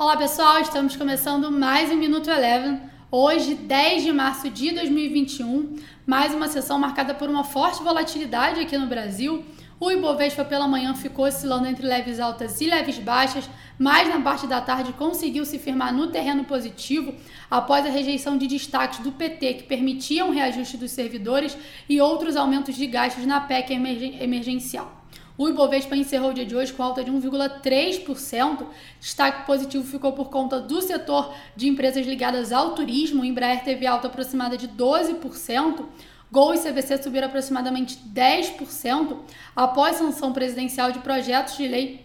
Olá pessoal, estamos começando mais um Minuto Eleven. Hoje, 10 de março de 2021, mais uma sessão marcada por uma forte volatilidade aqui no Brasil. O Ibovespa pela manhã ficou oscilando entre leves altas e leves baixas, mas na parte da tarde conseguiu se firmar no terreno positivo após a rejeição de destaques do PT que permitiam reajuste dos servidores e outros aumentos de gastos na PEC emergencial. O Ibovespa encerrou o dia de hoje com alta de 1,3%. Destaque positivo ficou por conta do setor de empresas ligadas ao turismo. O Embraer teve alta aproximada de 12%. Gol e CVC subiram aproximadamente 10% após sanção presidencial de projetos de lei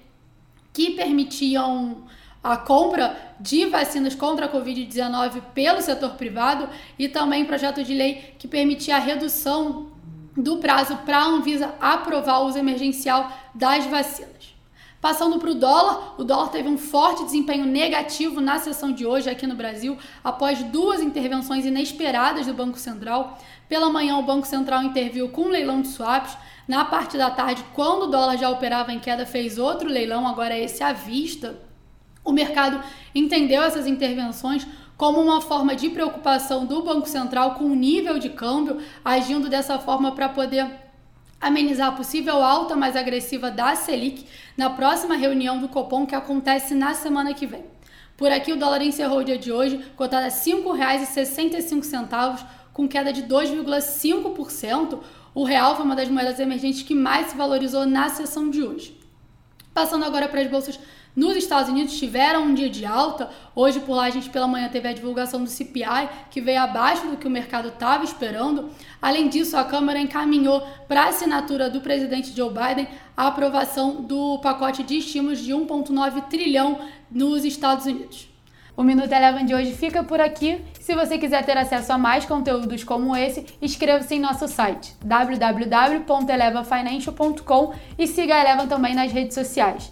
que permitiam a compra de vacinas contra a Covid-19 pelo setor privado e também projeto de lei que permitia a redução do prazo para a Anvisa aprovar o uso emergencial das vacinas. Passando para o dólar, o dólar teve um forte desempenho negativo na sessão de hoje aqui no Brasil, após duas intervenções inesperadas do Banco Central. Pela manhã, o Banco Central interviu com um leilão de swaps. Na parte da tarde, quando o dólar já operava em queda, fez outro leilão, agora esse à vista. O mercado entendeu essas intervenções como uma forma de preocupação do Banco Central com o nível de câmbio, agindo dessa forma para poder amenizar a possível alta mais agressiva da Selic na próxima reunião do Copom que acontece na semana que vem. Por aqui o dólar encerrou o dia de hoje cotado a R$ 5,65, com queda de 2,5%. O real foi uma das moedas emergentes que mais se valorizou na sessão de hoje. Passando agora para as bolsas nos Estados Unidos tiveram um dia de alta. Hoje por lá a gente pela manhã teve a divulgação do CPI, que veio abaixo do que o mercado estava esperando. Além disso, a Câmara encaminhou para a assinatura do presidente Joe Biden a aprovação do pacote de estímulos de 1,9 trilhão nos Estados Unidos. O Minuto Eleven de hoje fica por aqui. Se você quiser ter acesso a mais conteúdos como esse, inscreva-se em nosso site www.elevafinancial.com e siga a Eleven também nas redes sociais.